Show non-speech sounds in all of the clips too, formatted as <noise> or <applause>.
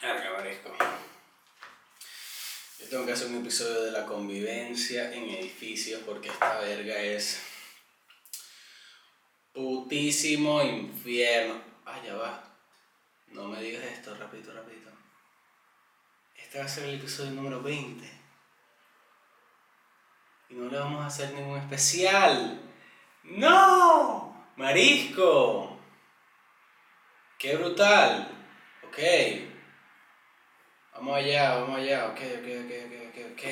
Arga, marisco. Yo tengo que hacer un episodio de la convivencia en edificios porque esta verga es putísimo infierno. Ah, ya va. No me digas esto, rapidito, rapidito. Este va a ser el episodio número 20. Y no le vamos a hacer ningún especial. ¡No! ¡Marisco! ¡Qué brutal! Ok. Vamos allá, vamos allá. Ok, ok, ok, ok, ok, ok.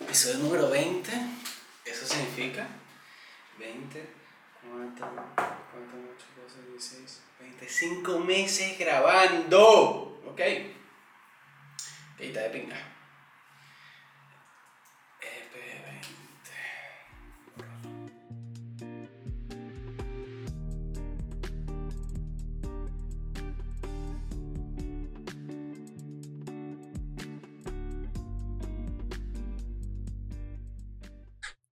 Episodio número 20. Eso significa 20, 4, 4, 8, 12, 16, 25 meses grabando. Ok. Está de pinga.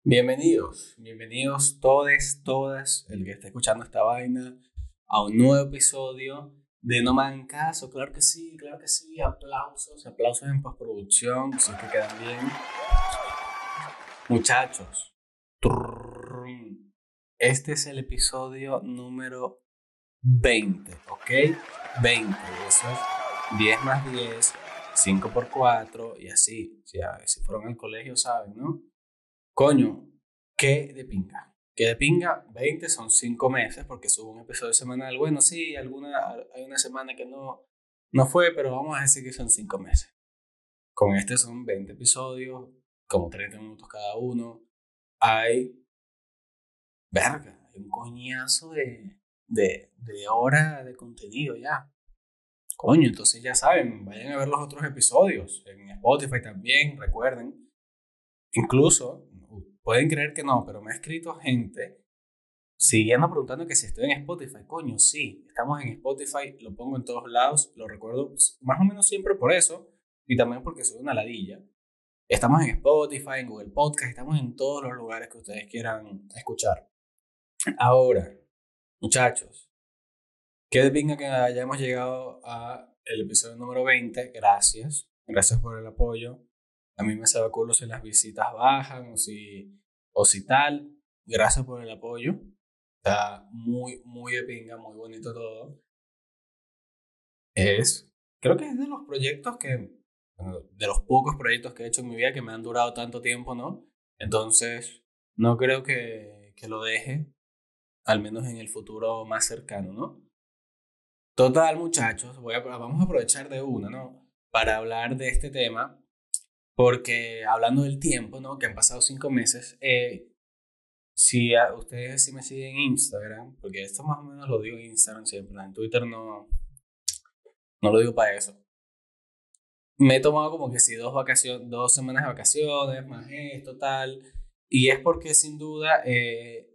Bienvenidos, bienvenidos todos, todas, el que está escuchando esta vaina, a un nuevo episodio de No Me Hagan Caso. Claro que sí, claro que sí, aplausos, aplausos en postproducción, si es que quedan bien. Muchachos, este es el episodio número 20, ¿ok? 20, eso es 10 más 10, 5 por 4 y así. Si, si fueron al colegio saben, ¿no? Coño, ¿qué de pinga? ¿Qué de pinga? 20 son 5 meses porque subo un episodio semanal. Bueno, sí, alguna, hay una semana que no, no fue, pero vamos a decir que son 5 meses. Con este son 20 episodios, como 30 minutos cada uno. Hay. Verga, hay un coñazo de, de, de hora de contenido ya. Coño, entonces ya saben, vayan a ver los otros episodios. En Spotify también, recuerden. Incluso Pueden creer que no, pero me ha escrito gente siguiendo preguntando que si estoy en Spotify. Coño, sí, estamos en Spotify, lo pongo en todos lados, lo recuerdo más o menos siempre por eso y también porque soy una ladilla. Estamos en Spotify, en Google Podcast, estamos en todos los lugares que ustedes quieran escuchar. Ahora, muchachos, qué pinga que hayamos llegado a el episodio número 20. Gracias. Gracias por el apoyo. A mí me sabe culo si las visitas bajan o si, o si tal. Gracias por el apoyo. Está muy, muy de pinga, muy bonito todo. Es, creo que es de los proyectos que, de los pocos proyectos que he hecho en mi vida que me han durado tanto tiempo, ¿no? Entonces, no creo que, que lo deje, al menos en el futuro más cercano, ¿no? Total, muchachos, vamos a aprovechar de una, ¿no? Para hablar de este tema porque hablando del tiempo, ¿no? Que han pasado cinco meses, eh, si ustedes si me siguen en Instagram, porque esto más o menos lo digo en Instagram siempre, en Twitter no, no lo digo para eso. Me he tomado como que sí, dos, vacaciones, dos semanas de vacaciones, más esto, tal. Y es porque sin duda eh,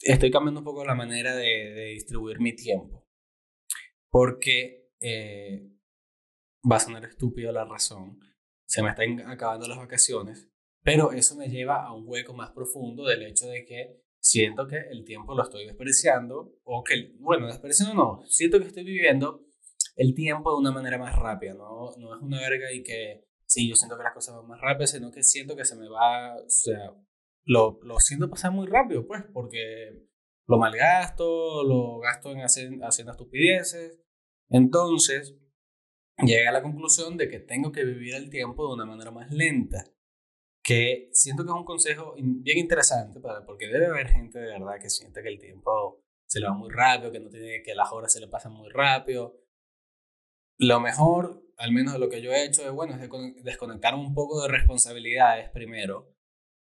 estoy cambiando un poco la manera de, de distribuir mi tiempo. Porque eh, va a sonar estúpido la razón se me están acabando las vacaciones, pero eso me lleva a un hueco más profundo del hecho de que siento que el tiempo lo estoy desperdiciando, o que, bueno, desperdiciando no, siento que estoy viviendo el tiempo de una manera más rápida, no, no es una verga y que, sí, yo siento que las cosas van más rápido, sino que siento que se me va, o sea, lo, lo siento pasar muy rápido, pues, porque lo malgasto, lo gasto en hacer, haciendo estupideces, entonces, llegué a la conclusión de que tengo que vivir el tiempo de una manera más lenta. Que siento que es un consejo bien interesante, porque debe haber gente de verdad que siente que el tiempo se le va muy rápido, que no tiene que las horas se le pasan muy rápido. Lo mejor, al menos de lo que yo he hecho, es bueno, es desconectar un poco de responsabilidades primero,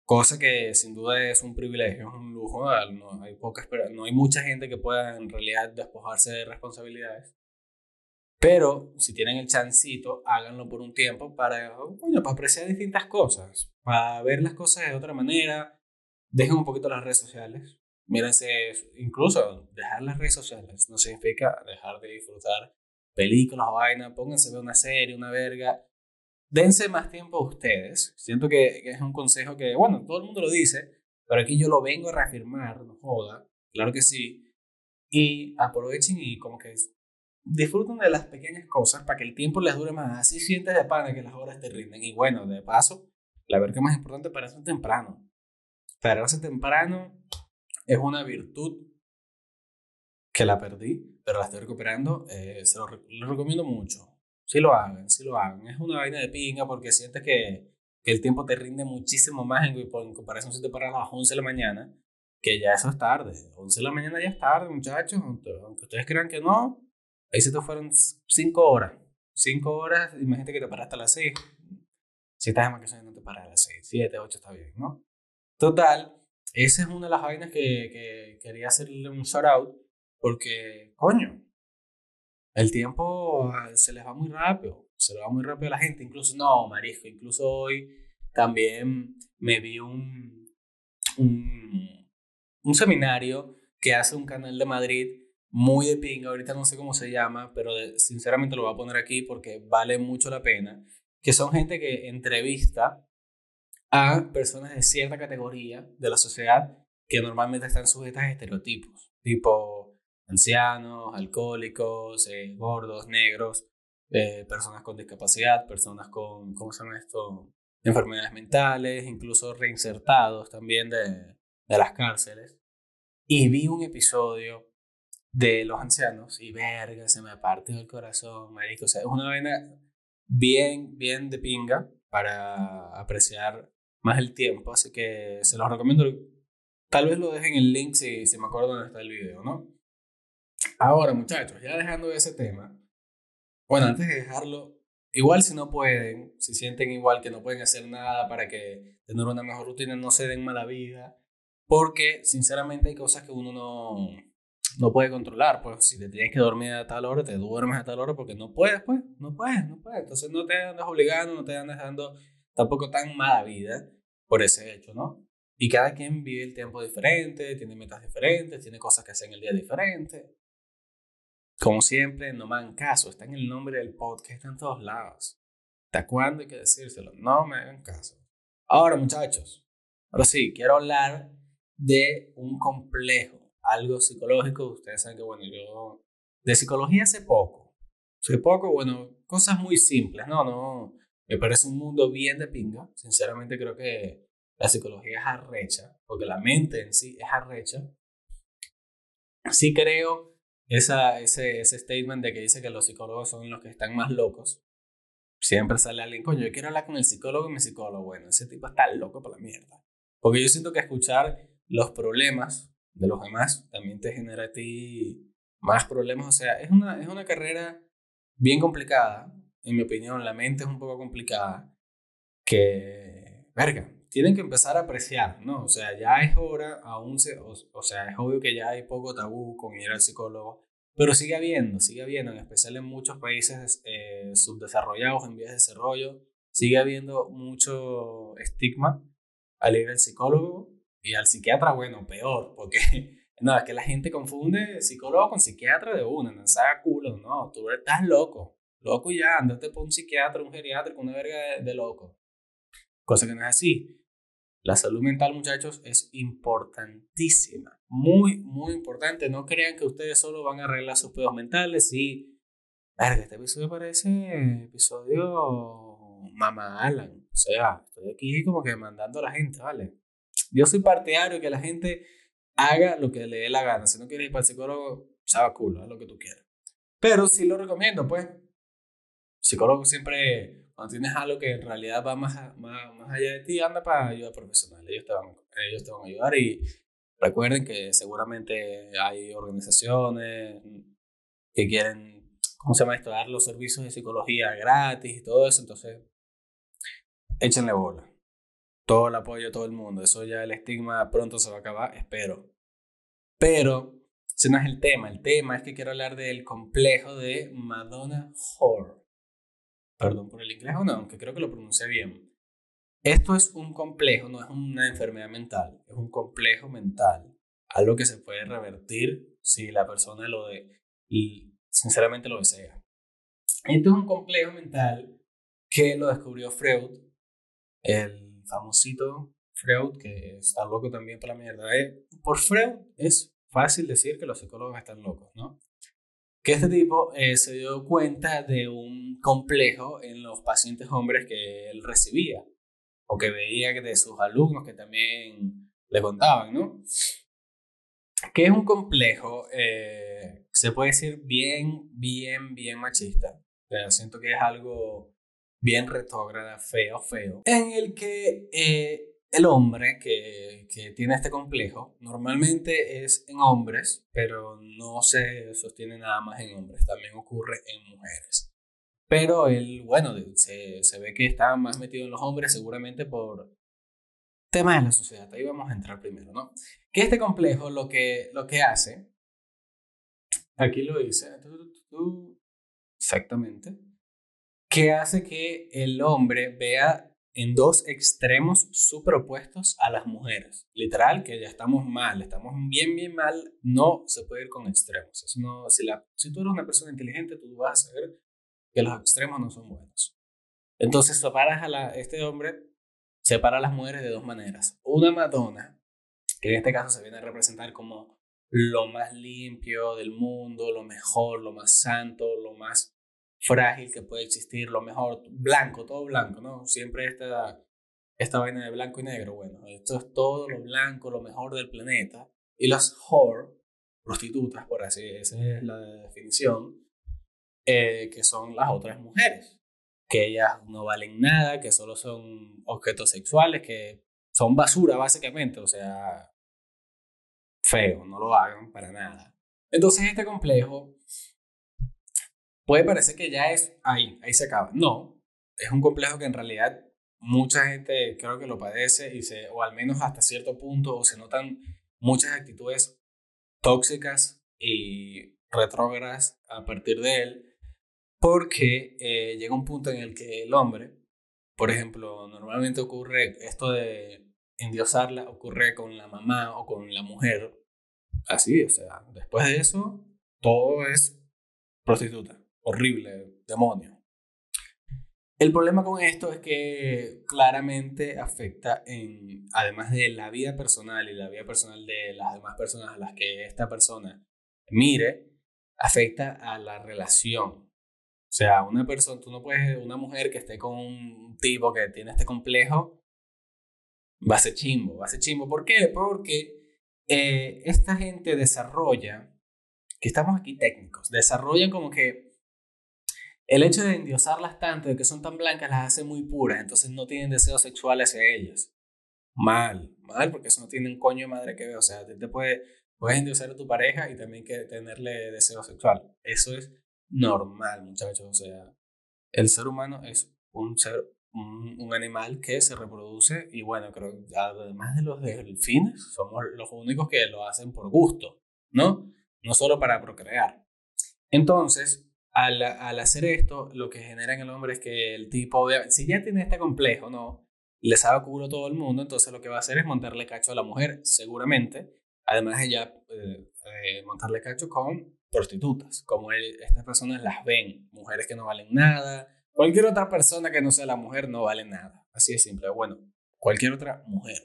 cosa que sin duda es un privilegio, es un lujo. No hay, poca, no hay mucha gente que pueda en realidad despojarse de responsabilidades. Pero si tienen el chancito, háganlo por un tiempo para, para apreciar distintas cosas, para ver las cosas de otra manera. Dejen un poquito las redes sociales. Mírense, incluso dejar las redes sociales no significa dejar de disfrutar películas o vainas. Pónganse a ver una serie, una verga. dense más tiempo a ustedes. Siento que, que, es un consejo que, bueno, todo el mundo lo dice, pero aquí yo lo vengo a reafirmar, no joda, claro que sí. Y aprovechen y como que disfruten de las pequeñas cosas para que el tiempo les dure más. Así sientes de pana que las horas te rinden. Y bueno, de paso, la verdad más importante, para eso temprano. Pararse temprano es una virtud que la perdí, pero la estoy recuperando. Eh, se lo, recomiendo mucho. Si lo hagan, si lo hagan. Es una vaina de pinga porque sientes que, que el tiempo te rinde muchísimo más en, en comparación si te paras a las 11 de la mañana, que ya eso es tarde. 11 de la mañana ya es tarde, muchachos. Aunque ustedes crean que no, ahí se te fueron 5 horas. 5 horas, imagínate que te paraste a las 6. Si estás en vacaciones no te paras a las 6, 7, 8 está bien, ¿no? Total, esa es una de las vainas que, que quería hacerle un shout out porque, coño, el tiempo ah, se les va muy rápido, se le va muy rápido a la gente, incluso, no, marisco, incluso hoy también me vi un, un seminario que hace un canal de Madrid muy de pinga, ahorita no sé cómo se llama, pero sinceramente lo voy a poner aquí porque vale mucho la pena, que son gente que entrevista a personas de cierta categoría de la sociedad que normalmente están sujetas a estereotipos, tipo ancianos, alcohólicos, eh, gordos, negros, eh, personas con discapacidad, personas con, ¿cómo se llama esto? Enfermedades mentales, incluso reinsertados también de, de las cárceles. Y vi un episodio de los ancianos y verga, se me partió el corazón, marico. O sea, es una vaina bien, bien de pinga para apreciar más el tiempo, así que se los recomiendo. Tal vez lo dejen el link si, si me acuerdo dónde está el video, ¿no? Ahora, muchachos, ya dejando ese tema, bueno, antes de dejarlo, igual si no pueden, si sienten igual que no pueden hacer nada para que tener una mejor rutina, no se den mala vida, porque sinceramente hay cosas que uno no, no puede controlar, pues si te tienes que dormir a tal hora, te duermes a tal hora porque no puedes, pues, no puedes, no puedes, entonces no te andas obligando, no te andas dando tampoco tan mala vida por ese hecho, ¿no? Y cada quien vive el tiempo diferente, tiene metas diferentes, tiene cosas que hacer en el día diferente. Como siempre, no me hagan caso, está en el nombre del podcast, está en todos lados. ¿Hasta cuándo hay que decírselo? No me hagan caso. Ahora, muchachos, ahora sí, quiero hablar de un complejo, algo psicológico. Ustedes saben que, bueno, yo de psicología hace poco. Hace poco, bueno, cosas muy simples, ¿no? No, me parece un mundo bien de pinga. Sinceramente creo que la psicología es arrecha, porque la mente en sí es arrecha. Sí creo esa, ese, ese statement de que dice que los psicólogos son los que están más locos. Siempre sale alguien, coño, yo quiero hablar con el psicólogo y mi psicólogo. Bueno, ese tipo está loco por la mierda. Porque yo siento que escuchar los problemas de los demás también te genera a ti más problemas. O sea, es una, es una carrera bien complicada en mi opinión, la mente es un poco complicada, que, verga, tienen que empezar a apreciar, ¿no? O sea, ya es hora, aún se, o, sea, es obvio que ya hay poco tabú con ir al psicólogo, pero sigue habiendo, sigue habiendo, en especial en muchos países eh, subdesarrollados, en vías de desarrollo, sigue habiendo mucho estigma al ir al psicólogo y al psiquiatra, bueno, peor, porque <laughs> no, es que la gente confunde psicólogo con psiquiatra de una, no sabe culo, no, tú estás loco. Loco ya, andate por un psiquiatra, un geriatra, con una verga de, loco. Cosa que no es así. La salud mental, muchachos, es importantísima. Muy, muy importante. No crean que ustedes solo van a arreglar sus pedos mentales y... Verga, este episodio parece episodio Mama Alan. O sea, estoy aquí como que mandando a la gente, ¿vale? Yo soy partidario que la gente haga lo que le dé la gana. Si no quieres ir para el psicólogo, sabe culo, haz lo que tú quieras. Pero sí lo recomiendo, pues psicólogo siempre, cuando tienes algo que en realidad va más, más, más allá de ti, anda para ayuda profesional. Ellos te, van, ellos te van a ayudar y recuerden que seguramente hay organizaciones que quieren, ¿cómo se llama esto? Dar los servicios de psicología gratis y todo eso. Entonces, échenle bola. Todo el apoyo a todo el mundo. Eso ya el estigma pronto se va a acabar, espero. Pero, ese no es el tema. El tema es que quiero hablar del complejo de Madonna Horror perdón por el inglés o no, aunque creo que lo pronuncié bien. Esto es un complejo, no es una enfermedad mental, es un complejo mental, algo que se puede revertir si la persona lo de, y sinceramente lo desea. Esto es un complejo mental que lo descubrió Freud, el famosito Freud, que está loco también para la mierda. Eh, por Freud es fácil decir que los psicólogos están locos, ¿no? Que este tipo eh, se dio cuenta de un complejo en los pacientes hombres que él recibía o que veía de sus alumnos que también le contaban, ¿no? Que es un complejo, eh, se puede decir bien, bien, bien machista. Pero siento que es algo bien retrógrada, feo, feo, en el que eh, el hombre que, que, tiene este complejo normalmente es en hombres, pero no se sostiene nada más en hombres, también ocurre en mujeres. Pero él, bueno, se, se ve que está más metido en los hombres seguramente por temas de la sociedad. Ahí vamos a entrar primero, ¿no? Que este complejo lo que, lo que hace, aquí lo dice, exactamente, que hace que el hombre vea en dos extremos superopuestos a las mujeres. Literal, que ya estamos mal, estamos bien, bien mal, no se puede ir con extremos. Eso no, si, la, si tú eres una persona inteligente, tú vas a saber que los extremos no son buenos. Entonces separas a la, este hombre, separa a las mujeres de dos maneras. Una Madonna, que en este caso se viene a representar como lo más limpio del mundo, lo mejor, lo más santo, lo más frágil que puede existir, lo mejor, blanco, todo blanco, ¿no? Siempre esta, esta vaina de blanco y negro, bueno, esto es todo lo blanco, lo mejor del planeta. Y las whore, prostitutas, por así, esa es la definición, eh, que son las otras mujeres, que ellas no valen nada, que solo son objetos sexuales, que son basura básicamente, o sea, feo, no lo hagan para nada. Entonces este complejo puede parecer que ya es ahí, ahí se acaba. No, es un complejo que en realidad mucha gente creo que lo padece y se, o al menos hasta cierto punto, o se notan muchas actitudes tóxicas y retrógradas a partir de él, porque eh, llega un punto en el que el hombre, por ejemplo, normalmente ocurre esto de endiosarla, ocurre con la mamá o con la mujer, así, o sea, después de eso, todo es prostituta horrible, demonio. El problema con esto es que claramente afecta en, además de la vida personal y la vida personal de las demás personas a las que esta persona mire, afecta a la relación. O sea, una persona, tú no puedes, una mujer que esté con un tipo que tiene este complejo, va a ser chimbo, va a ser chimbo. ¿Por qué? Porque eh, esta gente desarrolla, que estamos aquí técnicos, desarrollan como que el hecho de endiosarlas tanto, de que son tan blancas, las hace muy puras, entonces no tienen deseos sexuales hacia ellas. Mal, mal, porque eso no tiene un coño madre que ver. O sea, te, puede, puedes endiosar a tu pareja y también que tenerle deseo sexual. Eso es normal, muchachos. O sea, el ser humano es un ser, un, un animal que se reproduce y bueno, creo que además de los delfines, somos los únicos que lo hacen por gusto, ¿no? No solo para procrear. Entonces, al, hacer esto, lo que genera en el hombre es que el tipo, si ya tiene este complejo, ¿no? Le sabe culo a todo el mundo, entonces lo que va a hacer es montarle cacho a la mujer, seguramente. Además de ya eh, eh, montarle cacho con prostitutas, como estas personas las ven, mujeres que no valen nada, cualquier otra persona que no sea la mujer no vale nada. Así de simple, bueno, cualquier otra mujer.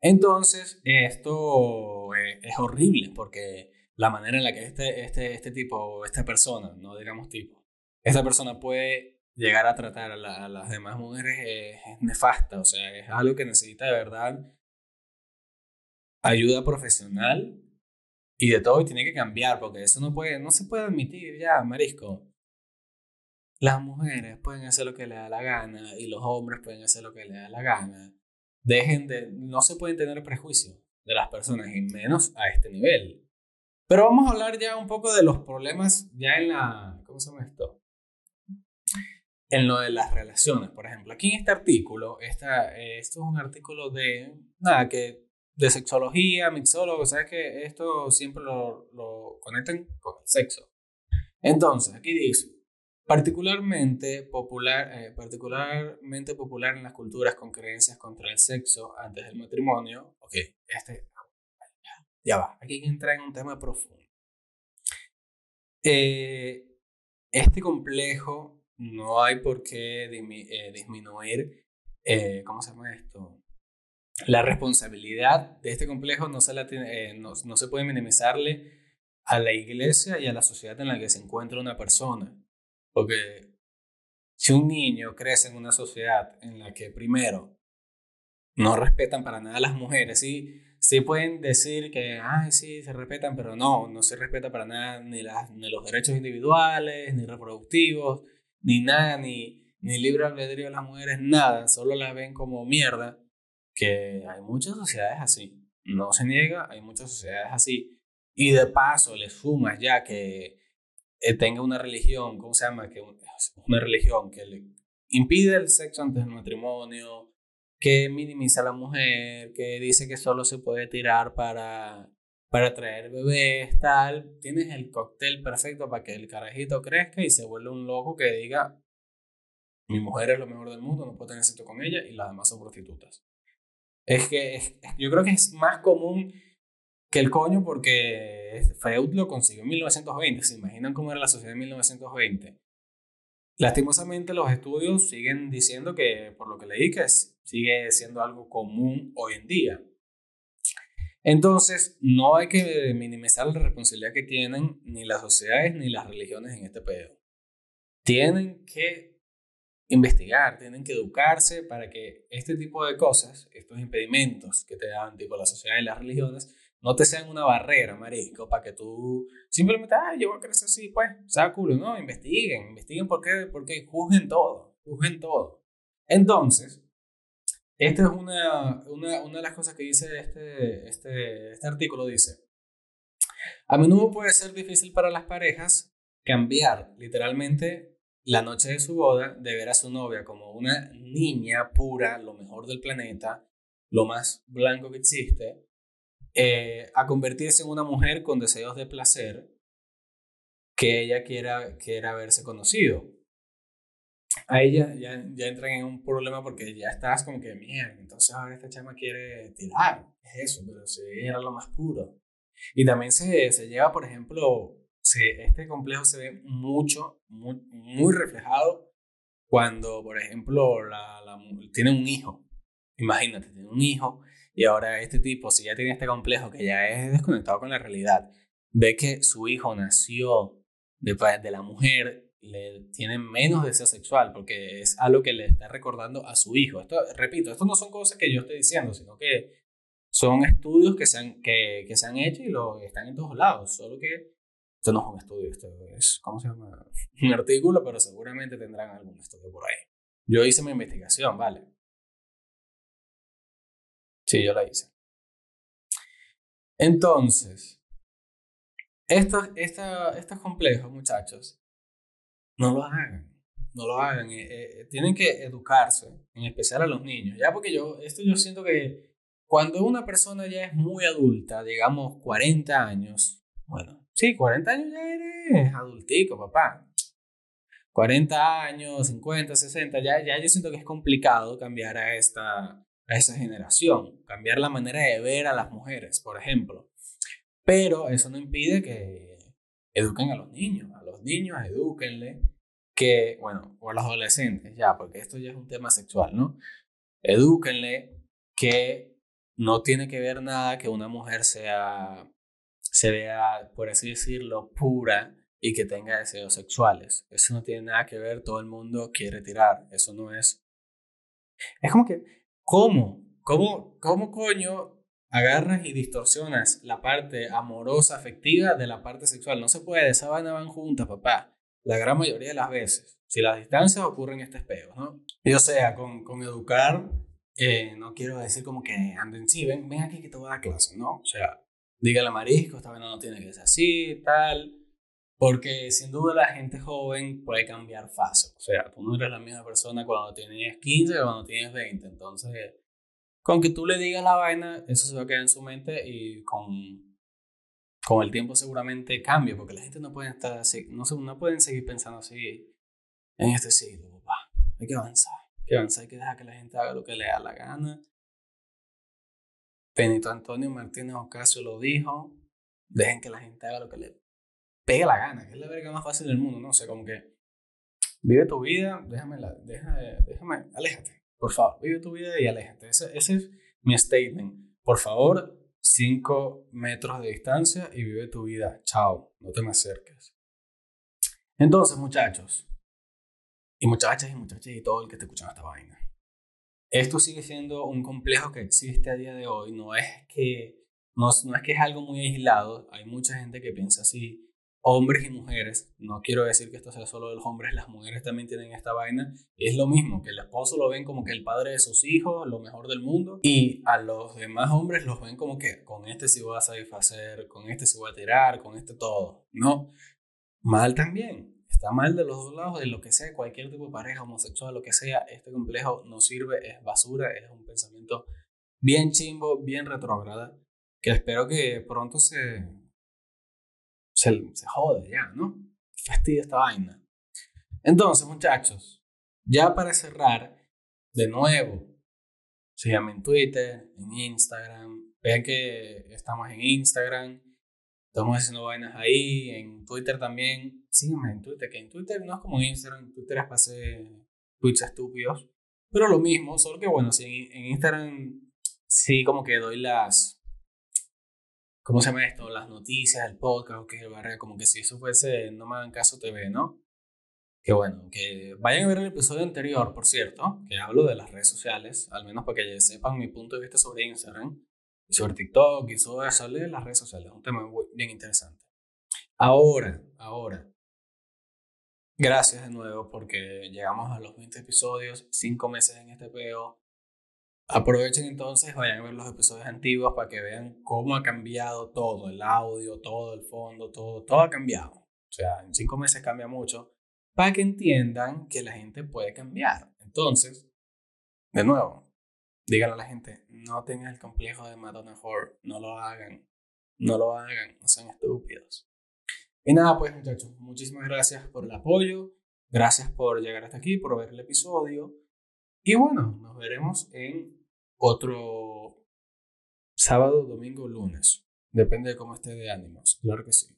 Entonces, esto eh, es horrible porque la manera en la que este, este, este tipo, esta persona, no digamos tipo, esta persona puede llegar a tratar a, las demás mujeres es, nefasta, o sea, es algo que necesita de verdad ayuda profesional y de todo y tiene que cambiar porque eso no puede, no se puede admitir ya, marisco. Las mujeres pueden hacer lo que les da la gana y los hombres pueden hacer lo que les da la gana. Dejen de, no se pueden tener prejuicio de las personas y menos a este nivel. Pero vamos a hablar ya un poco de los problemas ya en la, ¿cómo se llama esto? En lo de las relaciones, por ejemplo. Aquí en este artículo, esta, esto es un artículo de, nada, que de sexología, mixólogo, sabes que esto siempre lo, lo conectan con el sexo. Entonces, aquí dice, particularmente popular, eh, particularmente popular en las culturas con creencias contra el sexo antes del matrimonio. Ok, este ya va, aquí hay que entrar en un tema profundo. Eh, este complejo no hay por qué eh, disminuir, eh, ¿cómo se llama esto? La responsabilidad de este complejo no se, la tiene, no, no se puede minimizarle a la iglesia y a la sociedad en la que se encuentra una persona. Porque si un niño crece en una sociedad en la que primero no respetan para nada a las mujeres, sí, sí pueden decir que, ay, sí, se respetan, pero no, no se respeta para nada ni, las, ni los derechos individuales, ni reproductivos, ni nada, ni, ni libre albedrío de las mujeres, nada, solo las ven como mierda, que hay muchas sociedades así, no se niega, hay muchas sociedades así, y de paso le sumas ya que eh, tenga una religión, ¿cómo se llama? Que una religión que le impide el sexo antes del matrimonio, que minimiza a la mujer, que dice que solo se puede tirar para, para traer bebés, tal. Tienes el cóctel perfecto para que el carajito crezca y se vuelva un loco que diga, mi mujer es lo mejor del mundo, no puedo tener sexo con ella y las demás son prostitutas. Es que yo creo que es más común que el coño porque Freud lo consiguió en 1920. ¿Se imaginan cómo era la sociedad en 1920? Lastimosamente los estudios siguen diciendo que, por lo que leí, que sigue siendo algo común hoy en día. Entonces, no hay que minimizar la responsabilidad que tienen ni las sociedades ni las religiones en este pedo. Tienen que investigar, tienen que educarse para que este tipo de cosas, estos impedimentos que te dan tipo la sociedad y las religiones, no te sean una barrera, marico, para que tú simplemente, ah, yo voy a crecer así, pues, sea no, investiguen, investiguen por qué, porque juzguen todo, juzguen todo. Entonces, esta es una, una, una de las cosas que dice este, este, este artículo, dice, a menudo puede ser difícil para las parejas cambiar literalmente la noche de su boda de ver a su novia como una niña pura, lo mejor del planeta, lo más blanco que existe, eh, a convertirse en una mujer con deseos de placer que ella quiera, quiera haberse conocido. Ahí ya, ya, ya entran en un problema porque ya estás como que, mierda, entonces ahora esta chama quiere tirar. Es eso, pero si era lo más puro. Y también se, se lleva, por ejemplo, se, este complejo se ve mucho, muy, reflejado cuando, por ejemplo, la, tiene un hijo. Imagínate, tiene un hijo y ahora este tipo, si ya tiene este complejo que ya es desconectado con la realidad, ve que su hijo nació de, de la mujer, le tiene menos deseo sexual porque es algo que le está recordando a su hijo. Esto, repito, esto no son cosas que yo estoy diciendo, sino que son estudios que se han, que, que se han hecho y lo, están en todos lados. Solo que esto no es un estudio, esto es, ¿cómo se llama? <laughs> Un artículo, pero seguramente tendrán algún estudio por ahí. Yo hice mi investigación, ¿vale? Sí, yo la hice. Entonces, estos, estos complejos, muchachos, no lo hagan. No lo hagan. Eh, eh, tienen que educarse, en especial a los niños. Ya porque yo, esto yo siento que cuando una persona ya es muy adulta, digamos 40 años, bueno, sí, 40 años ya eres adultico, papá. 40 años, 50, 60, ya, ya yo siento que es complicado cambiar a esta, a esa generación, cambiar la manera de ver a las mujeres, por ejemplo. Pero eso no impide que eduquen a los niños, a los niños eduquenle que, bueno, o a los adolescentes, ya, porque esto ya es un tema sexual, ¿no? Edúquenle que no tiene que ver nada que una mujer sea, se vea, por así decirlo, pura y que tenga deseos sexuales. Eso no tiene nada que ver, todo el mundo quiere tirar, eso no es... Es como que ¿Cómo? ¿Cómo, cómo coño agarras y distorsionas la parte amorosa, afectiva de la parte sexual? No se puede, esa vaina van juntas, papá. La gran mayoría de las veces. Si las distancias ocurren estos peos, ¿no? Y o sea, con, con educar, eh, no quiero decir como que anden, sí, ven, ven aquí que te voy a dar clase, ¿no? O sea, dígale marisco, esta vaina no tiene que ser así, tal. Porque sin duda la gente joven puede cambiar fácil. O sea, tú no eres la misma persona cuando tienes 15 que cuando tienes 20. Entonces, con que tú le digas la vaina, eso se va a quedar en su mente y con, con el tiempo seguramente cambia. Porque la gente no puede estar así, no, no pueden seguir pensando así en este siglo, papá. Hay que avanzar. Hay que avanzar, hay que dejar que la gente haga lo que le da la gana. Benito Antonio Martínez Ocasio lo dijo. Dejen que la gente haga lo que le pegue la gana, que es la verga más fácil del mundo, ¿no? O sea, como que Vive tu vida, déjame, la, déjame, aléjate, por favor, vive tu vida y aléjate. Ese, ese es mi statement. Por favor, 5 metros de distancia y vive tu vida. Chao, no te me acerques. Entonces, muchachos, y muchachas y muchachas y todo el que esté escuchando esta vaina. Esto sigue siendo un complejo que existe a día de hoy. No es que, no, no es, que es algo muy aislado. Hay mucha gente que piensa así. Hombres y mujeres. No quiero decir que esto sea solo de los hombres. Las mujeres también tienen esta vaina. Es lo mismo. Que el esposo lo ven como que el padre de sus hijos, lo mejor del mundo. Y a los demás hombres los ven como que con este sí voy a satisfacer, con este sí voy a tirar, con este todo. No. Mal también está mal de los dos lados, de lo que sea, cualquier tipo de pareja homosexual, lo que sea, este complejo no sirve, es basura, es un pensamiento bien chimbo, bien retrógrada, que espero que pronto se, se, se jode ya, ¿no? Fastidia esta vaina. Entonces, muchachos, ya para cerrar, de nuevo, síganme en Twitter, en Instagram, vean que estamos en Instagram, Estamos haciendo vainas ahí, en Twitter también. Síganme en Twitter, que en Twitter no es como en Instagram, en Twitter es para hacer tweets estúpidos. Pero lo mismo, solo que bueno, si en, Instagram sí como que doy las... ¿Cómo se llama esto? Las noticias, el podcast, que barra, como que si eso fuese No me hagan caso TV, ¿no? Que bueno, que vayan a ver el episodio anterior, por cierto, que hablo de las redes sociales, al menos para que sepan mi punto de vista sobre Instagram y sobre TikTok y sobre eso, de las redes sociales. Un tema bien interesante. Ahora, ahora, gracias de nuevo porque llegamos a los 20 episodios, 5 meses en este PO. Aprovechen entonces, vayan a ver los episodios antiguos para que vean cómo ha cambiado todo, el audio, todo el fondo, todo, todo ha cambiado. O sea, en 5 meses cambia mucho para que entiendan que la gente puede cambiar. Entonces, de nuevo, díganle a la gente, no tengan el complejo de Madonna Whore, no lo hagan, no lo hagan, no sean estúpidos. Y nada, pues muchachos, muchísimas gracias por el apoyo, gracias por llegar hasta aquí, por ver el episodio. Y bueno, nos veremos en otro sábado, domingo, lunes. Depende de cómo esté de ánimos, claro que sí.